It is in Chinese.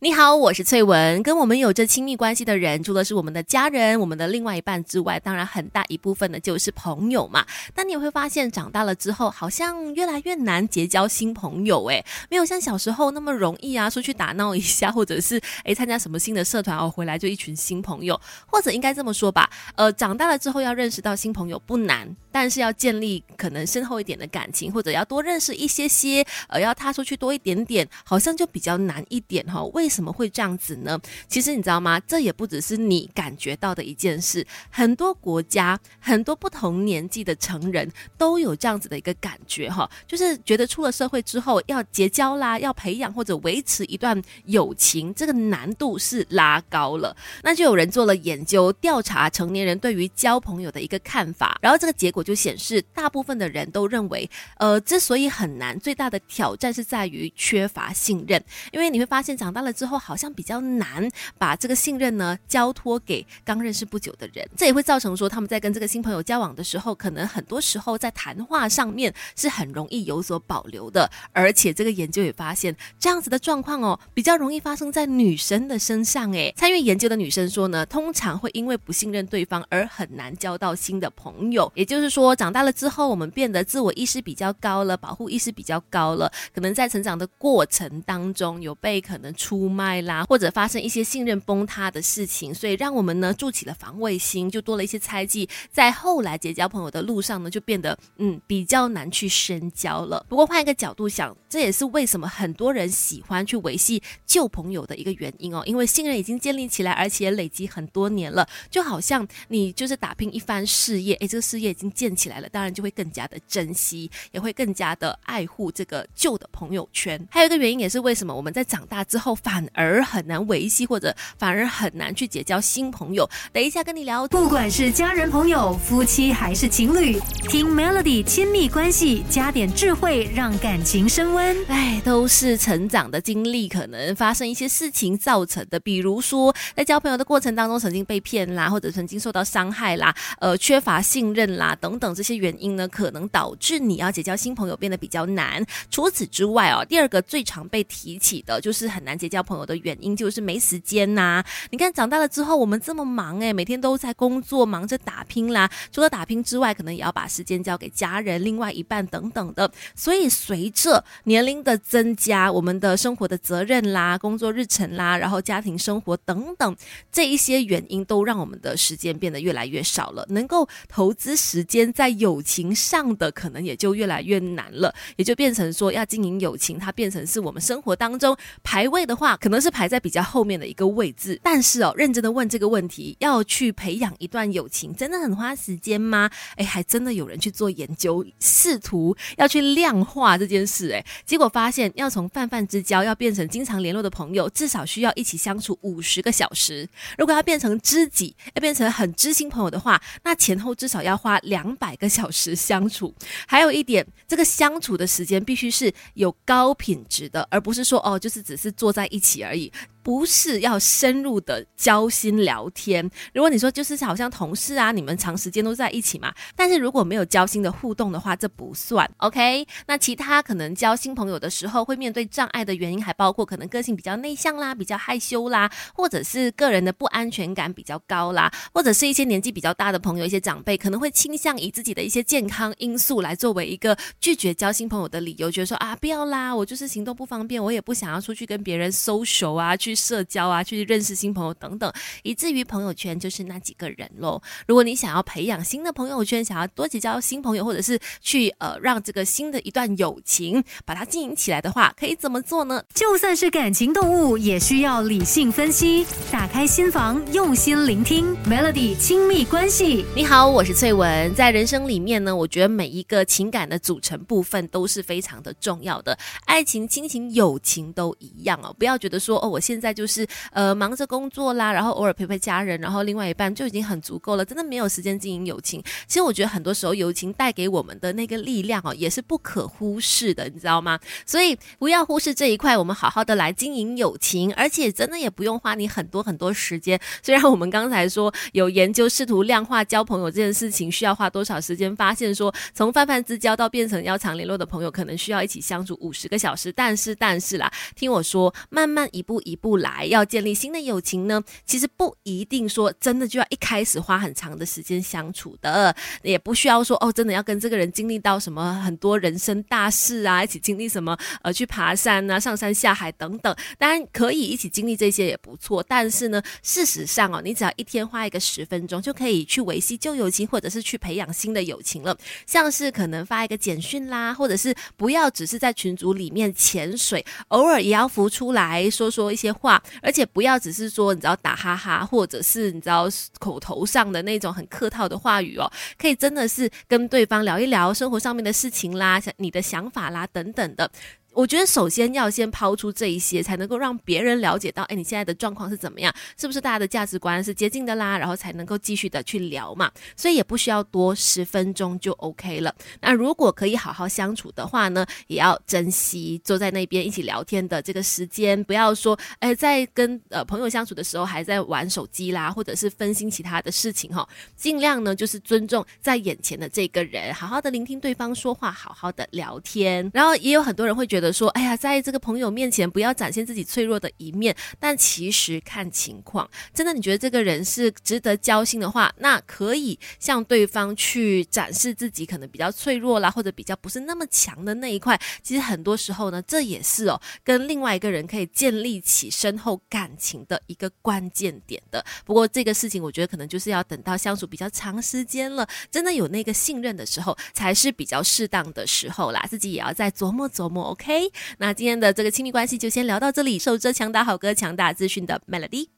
你好，我是翠文。跟我们有着亲密关系的人，除了是我们的家人、我们的另外一半之外，当然很大一部分呢就是朋友嘛。但你也会发现，长大了之后，好像越来越难结交新朋友，诶，没有像小时候那么容易啊，出去打闹一下，或者是诶参加什么新的社团哦，回来就一群新朋友。或者应该这么说吧，呃，长大了之后要认识到新朋友不难，但是要建立可能深厚一点的感情，或者要多认识一些些，呃，要踏出去多一点点，好像就比较难一点哈。为为什么会这样子呢？其实你知道吗？这也不只是你感觉到的一件事，很多国家、很多不同年纪的成人都有这样子的一个感觉哈，就是觉得出了社会之后要结交啦，要培养或者维持一段友情，这个难度是拉高了。那就有人做了研究，调查成年人对于交朋友的一个看法，然后这个结果就显示，大部分的人都认为，呃，之所以很难，最大的挑战是在于缺乏信任，因为你会发现长大了。之后好像比较难把这个信任呢交托给刚认识不久的人，这也会造成说他们在跟这个新朋友交往的时候，可能很多时候在谈话上面是很容易有所保留的。而且这个研究也发现，这样子的状况哦，比较容易发生在女生的身上。诶，参与研究的女生说呢，通常会因为不信任对方而很难交到新的朋友。也就是说，长大了之后，我们变得自我意识比较高了，保护意识比较高了，可能在成长的过程当中有被可能出。卖啦，或者发生一些信任崩塌的事情，所以让我们呢筑起了防卫心，就多了一些猜忌，在后来结交朋友的路上呢，就变得嗯比较难去深交了。不过换一个角度想，这也是为什么很多人喜欢去维系旧朋友的一个原因哦，因为信任已经建立起来，而且累积很多年了，就好像你就是打拼一番事业，诶，这个事业已经建起来了，当然就会更加的珍惜，也会更加的爱护这个旧的朋友圈。还有一个原因也是为什么我们在长大之后反。反而很难维系，或者反而很难去结交新朋友。等一下跟你聊，不管是家人、朋友、夫妻还是情侣，听 Melody 亲密关系，加点智慧，让感情升温。哎，都是成长的经历，可能发生一些事情造成的。比如说，在交朋友的过程当中，曾经被骗啦，或者曾经受到伤害啦，呃，缺乏信任啦，等等这些原因呢，可能导致你要结交新朋友变得比较难。除此之外哦，第二个最常被提起的就是很难结交。朋友的原因就是没时间呐。你看，长大了之后，我们这么忙诶，每天都在工作，忙着打拼啦。除了打拼之外，可能也要把时间交给家人、另外一半等等的。所以，随着年龄的增加，我们的生活的责任啦、工作日程啦，然后家庭生活等等这一些原因，都让我们的时间变得越来越少了。能够投资时间在友情上的，可能也就越来越难了。也就变成说，要经营友情，它变成是我们生活当中排位的话。可能是排在比较后面的一个位置，但是哦，认真的问这个问题，要去培养一段友情，真的很花时间吗？哎，还真的有人去做研究，试图要去量化这件事，哎，结果发现，要从泛泛之交要变成经常联络的朋友，至少需要一起相处五十个小时。如果要变成知己，要变成很知心朋友的话，那前后至少要花两百个小时相处。还有一点，这个相处的时间必须是有高品质的，而不是说哦，就是只是坐在一起。起而已。不是要深入的交心聊天。如果你说就是好像同事啊，你们长时间都在一起嘛，但是如果没有交心的互动的话，这不算 OK。那其他可能交新朋友的时候会面对障碍的原因，还包括可能个性比较内向啦，比较害羞啦，或者是个人的不安全感比较高啦，或者是一些年纪比较大的朋友，一些长辈可能会倾向以自己的一些健康因素来作为一个拒绝交新朋友的理由，觉得说啊不要啦，我就是行动不方便，我也不想要出去跟别人 social 啊去。社交啊，去认识新朋友等等，以至于朋友圈就是那几个人喽。如果你想要培养新的朋友圈，想要多结交新朋友，或者是去呃让这个新的一段友情把它经营起来的话，可以怎么做呢？就算是感情动物，也需要理性分析，打开心房，用心聆听。Melody 亲密关系，你好，我是翠文。在人生里面呢，我觉得每一个情感的组成部分都是非常的重要的，爱情、亲情、友情都一样哦。不要觉得说哦，我现在。再就是呃忙着工作啦，然后偶尔陪陪家人，然后另外一半就已经很足够了，真的没有时间经营友情。其实我觉得很多时候友情带给我们的那个力量哦，也是不可忽视的，你知道吗？所以不要忽视这一块，我们好好的来经营友情，而且真的也不用花你很多很多时间。虽然我们刚才说有研究试图量化交朋友这件事情需要花多少时间，发现说从泛泛之交到变成要常联络的朋友，可能需要一起相处五十个小时。但是但是啦，听我说，慢慢一步一步。不来，要建立新的友情呢，其实不一定说真的就要一开始花很长的时间相处的，也不需要说哦，真的要跟这个人经历到什么很多人生大事啊，一起经历什么呃去爬山啊、上山下海等等。当然可以一起经历这些也不错，但是呢，事实上哦，你只要一天花一个十分钟，就可以去维系旧友情，或者是去培养新的友情了。像是可能发一个简讯啦，或者是不要只是在群组里面潜水，偶尔也要浮出来说说一些话，而且不要只是说你知道打哈哈，或者是你知道口头上的那种很客套的话语哦，可以真的是跟对方聊一聊生活上面的事情啦，想你的想法啦等等的。我觉得首先要先抛出这一些，才能够让别人了解到，哎，你现在的状况是怎么样？是不是大家的价值观是接近的啦？然后才能够继续的去聊嘛。所以也不需要多十分钟就 OK 了。那如果可以好好相处的话呢，也要珍惜坐在那边一起聊天的这个时间，不要说，哎，在跟呃朋友相处的时候还在玩手机啦，或者是分心其他的事情哈。尽量呢就是尊重在眼前的这个人，好好的聆听对方说话，好好的聊天。然后也有很多人会觉得。说，哎呀，在这个朋友面前不要展现自己脆弱的一面。但其实看情况，真的你觉得这个人是值得交心的话，那可以向对方去展示自己可能比较脆弱啦，或者比较不是那么强的那一块。其实很多时候呢，这也是哦，跟另外一个人可以建立起深厚感情的一个关键点的。不过这个事情，我觉得可能就是要等到相处比较长时间了，真的有那个信任的时候，才是比较适当的时候啦。自己也要再琢磨琢磨，OK。那今天的这个亲密关系就先聊到这里。受着强大好歌，强大资讯的 Melody。